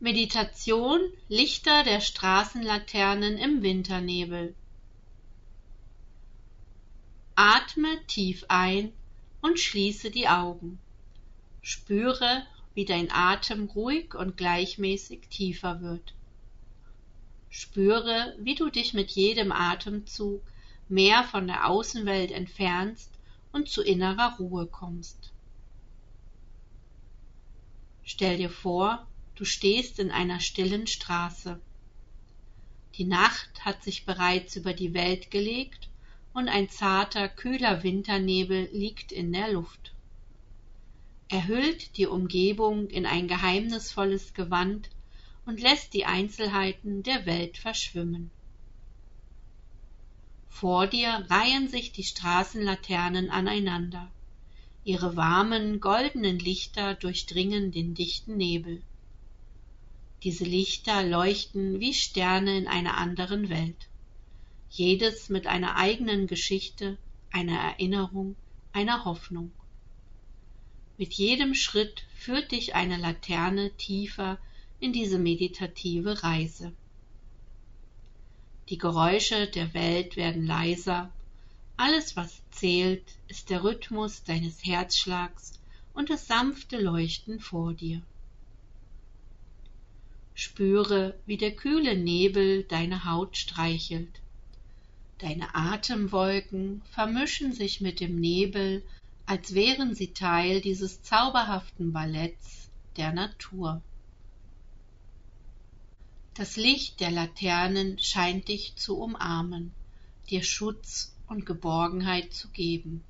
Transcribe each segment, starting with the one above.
Meditation Lichter der Straßenlaternen im Winternebel. Atme tief ein und schließe die Augen. Spüre, wie dein Atem ruhig und gleichmäßig tiefer wird. Spüre, wie du dich mit jedem Atemzug mehr von der Außenwelt entfernst und zu innerer Ruhe kommst. Stell dir vor, du stehst in einer stillen Straße. Die Nacht hat sich bereits über die Welt gelegt und ein zarter, kühler Winternebel liegt in der Luft. Er hüllt die Umgebung in ein geheimnisvolles Gewand und lässt die Einzelheiten der Welt verschwimmen. Vor dir reihen sich die Straßenlaternen aneinander. Ihre warmen, goldenen Lichter durchdringen den dichten Nebel. Diese Lichter leuchten wie Sterne in einer anderen Welt, jedes mit einer eigenen Geschichte, einer Erinnerung, einer Hoffnung. Mit jedem Schritt führt dich eine Laterne tiefer in diese meditative Reise. Die Geräusche der Welt werden leiser, alles, was zählt, ist der Rhythmus deines Herzschlags und das sanfte Leuchten vor dir. Spüre, wie der kühle Nebel deine Haut streichelt. Deine Atemwolken vermischen sich mit dem Nebel, als wären sie Teil dieses zauberhaften Balletts der Natur. Das Licht der Laternen scheint dich zu umarmen, dir Schutz und Geborgenheit zu geben.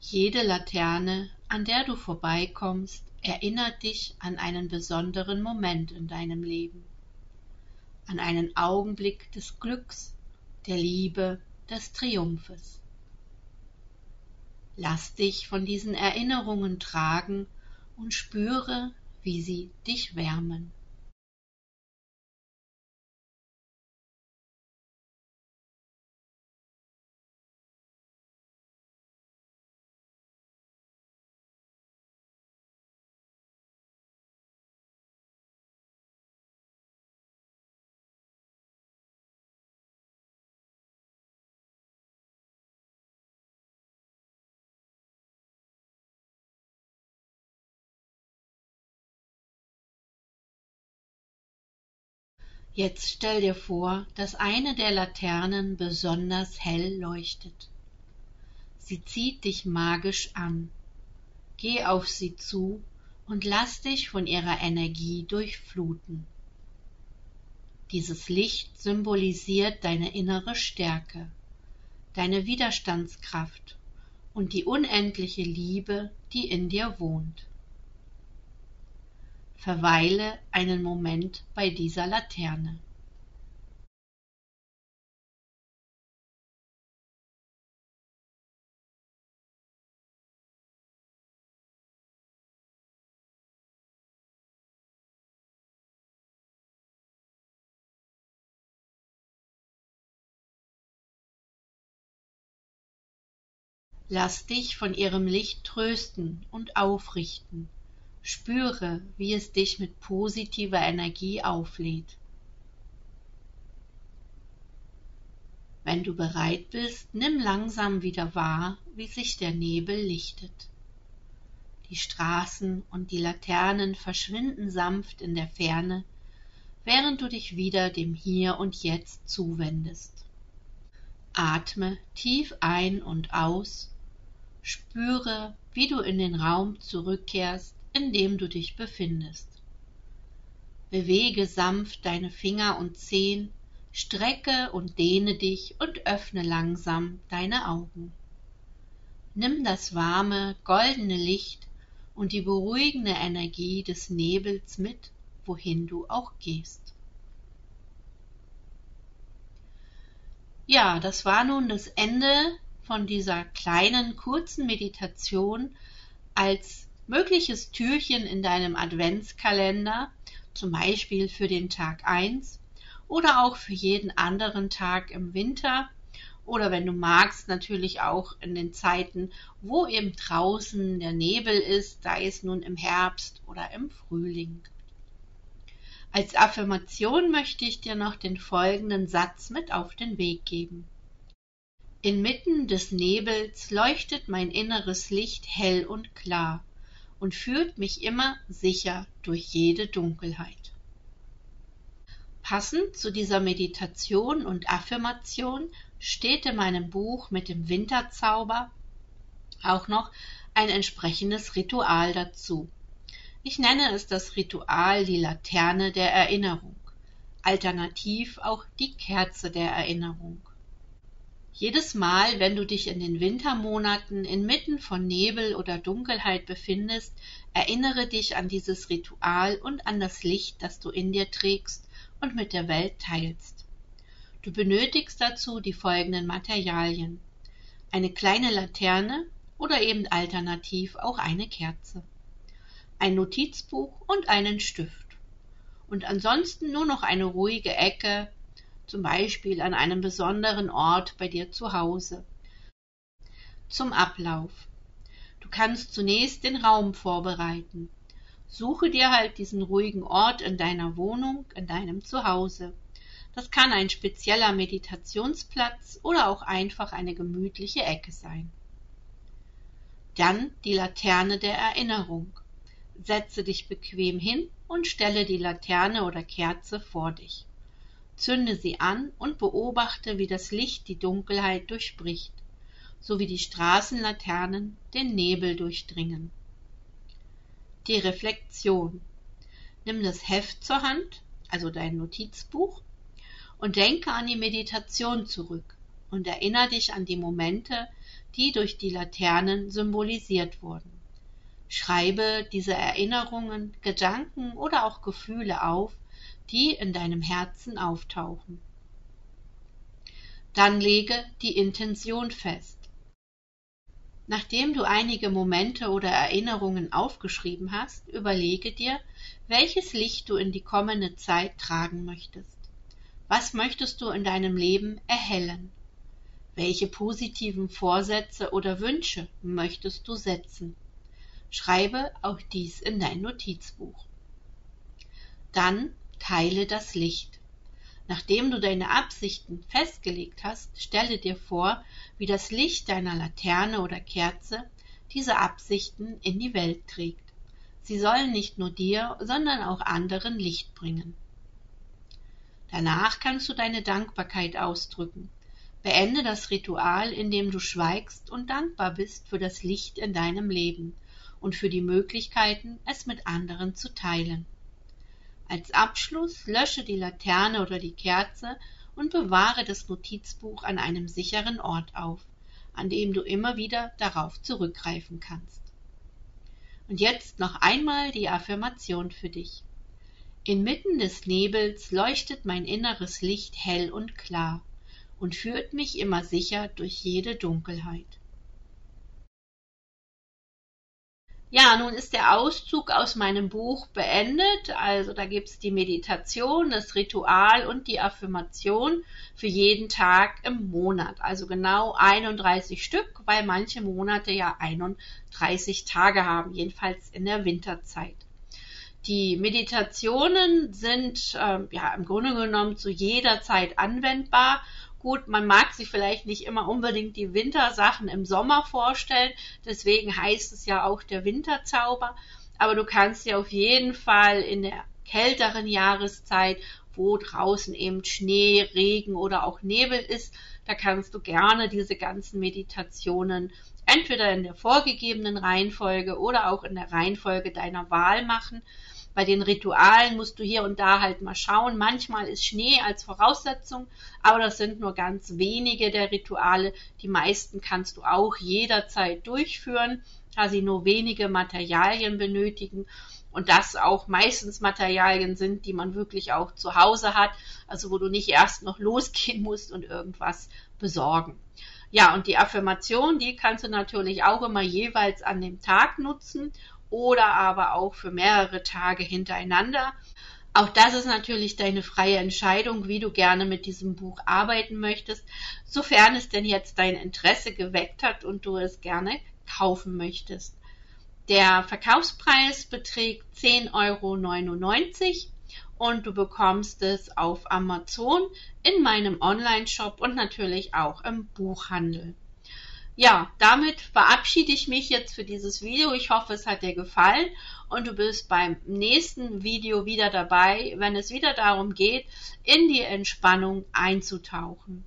Jede Laterne, an der du vorbeikommst, erinnert dich an einen besonderen Moment in deinem Leben, an einen Augenblick des Glücks, der Liebe, des Triumphes. Lass dich von diesen Erinnerungen tragen und spüre, wie sie dich wärmen. Jetzt stell dir vor, dass eine der Laternen besonders hell leuchtet. Sie zieht dich magisch an. Geh auf sie zu und lass dich von ihrer Energie durchfluten. Dieses Licht symbolisiert deine innere Stärke, deine Widerstandskraft und die unendliche Liebe, die in dir wohnt. Verweile einen Moment bei dieser Laterne. Lass dich von ihrem Licht trösten und aufrichten. Spüre, wie es dich mit positiver Energie auflädt. Wenn du bereit bist, nimm langsam wieder wahr, wie sich der Nebel lichtet. Die Straßen und die Laternen verschwinden sanft in der Ferne, während du dich wieder dem Hier und Jetzt zuwendest. Atme tief ein und aus, spüre, wie du in den Raum zurückkehrst, in dem du dich befindest. Bewege sanft deine Finger und Zehen, strecke und dehne dich und öffne langsam deine Augen. Nimm das warme, goldene Licht und die beruhigende Energie des Nebels mit, wohin du auch gehst. Ja, das war nun das Ende von dieser kleinen, kurzen Meditation als mögliches Türchen in deinem Adventskalender, zum Beispiel für den Tag 1 oder auch für jeden anderen Tag im Winter oder wenn du magst natürlich auch in den Zeiten, wo eben draußen der Nebel ist, sei es nun im Herbst oder im Frühling. Als Affirmation möchte ich dir noch den folgenden Satz mit auf den Weg geben. Inmitten des Nebels leuchtet mein inneres Licht hell und klar und führt mich immer sicher durch jede Dunkelheit. Passend zu dieser Meditation und Affirmation steht in meinem Buch mit dem Winterzauber auch noch ein entsprechendes Ritual dazu. Ich nenne es das Ritual die Laterne der Erinnerung, alternativ auch die Kerze der Erinnerung. Jedes Mal, wenn du dich in den Wintermonaten inmitten von Nebel oder Dunkelheit befindest, erinnere dich an dieses Ritual und an das Licht, das du in dir trägst und mit der Welt teilst. Du benötigst dazu die folgenden Materialien. Eine kleine Laterne oder eben alternativ auch eine Kerze. Ein Notizbuch und einen Stift. Und ansonsten nur noch eine ruhige Ecke, zum Beispiel an einem besonderen Ort bei dir zu Hause. Zum Ablauf. Du kannst zunächst den Raum vorbereiten. Suche dir halt diesen ruhigen Ort in deiner Wohnung, in deinem Zuhause. Das kann ein spezieller Meditationsplatz oder auch einfach eine gemütliche Ecke sein. Dann die Laterne der Erinnerung. Setze dich bequem hin und stelle die Laterne oder Kerze vor dich zünde sie an und beobachte wie das licht die dunkelheit durchbricht so wie die straßenlaternen den nebel durchdringen. Die reflexion. Nimm das heft zur hand also dein notizbuch und denke an die meditation zurück und erinnere dich an die momente die durch die laternen symbolisiert wurden. Schreibe diese erinnerungen gedanken oder auch gefühle auf die in deinem Herzen auftauchen. Dann lege die Intention fest. Nachdem du einige Momente oder Erinnerungen aufgeschrieben hast, überlege dir, welches Licht du in die kommende Zeit tragen möchtest. Was möchtest du in deinem Leben erhellen? Welche positiven Vorsätze oder Wünsche möchtest du setzen? Schreibe auch dies in dein Notizbuch. Dann Teile das Licht. Nachdem du deine Absichten festgelegt hast, stelle dir vor, wie das Licht deiner Laterne oder Kerze diese Absichten in die Welt trägt. Sie sollen nicht nur dir, sondern auch anderen Licht bringen. Danach kannst du deine Dankbarkeit ausdrücken. Beende das Ritual, indem du schweigst und dankbar bist für das Licht in deinem Leben und für die Möglichkeiten, es mit anderen zu teilen. Als Abschluss lösche die Laterne oder die Kerze und bewahre das Notizbuch an einem sicheren Ort auf, an dem du immer wieder darauf zurückgreifen kannst. Und jetzt noch einmal die Affirmation für dich. Inmitten des Nebels leuchtet mein inneres Licht hell und klar und führt mich immer sicher durch jede Dunkelheit. Ja, nun ist der Auszug aus meinem Buch beendet. Also da gibt es die Meditation, das Ritual und die Affirmation für jeden Tag im Monat. Also genau 31 Stück, weil manche Monate ja 31 Tage haben, jedenfalls in der Winterzeit. Die Meditationen sind äh, ja im Grunde genommen zu jeder Zeit anwendbar Gut, man mag sich vielleicht nicht immer unbedingt die Wintersachen im Sommer vorstellen, deswegen heißt es ja auch der Winterzauber, aber du kannst dir auf jeden Fall in der kälteren Jahreszeit, wo draußen eben Schnee, Regen oder auch Nebel ist, da kannst du gerne diese ganzen Meditationen entweder in der vorgegebenen Reihenfolge oder auch in der Reihenfolge deiner Wahl machen. Bei den Ritualen musst du hier und da halt mal schauen. Manchmal ist Schnee als Voraussetzung, aber das sind nur ganz wenige der Rituale. Die meisten kannst du auch jederzeit durchführen, da sie nur wenige Materialien benötigen und das auch meistens Materialien sind, die man wirklich auch zu Hause hat, also wo du nicht erst noch losgehen musst und irgendwas besorgen. Ja, und die Affirmation, die kannst du natürlich auch immer jeweils an dem Tag nutzen oder aber auch für mehrere Tage hintereinander. Auch das ist natürlich deine freie Entscheidung, wie du gerne mit diesem Buch arbeiten möchtest, sofern es denn jetzt dein Interesse geweckt hat und du es gerne kaufen möchtest. Der Verkaufspreis beträgt 10,99 Euro und du bekommst es auf Amazon in meinem Online-Shop und natürlich auch im Buchhandel. Ja, damit verabschiede ich mich jetzt für dieses Video. Ich hoffe, es hat dir gefallen und du bist beim nächsten Video wieder dabei, wenn es wieder darum geht, in die Entspannung einzutauchen.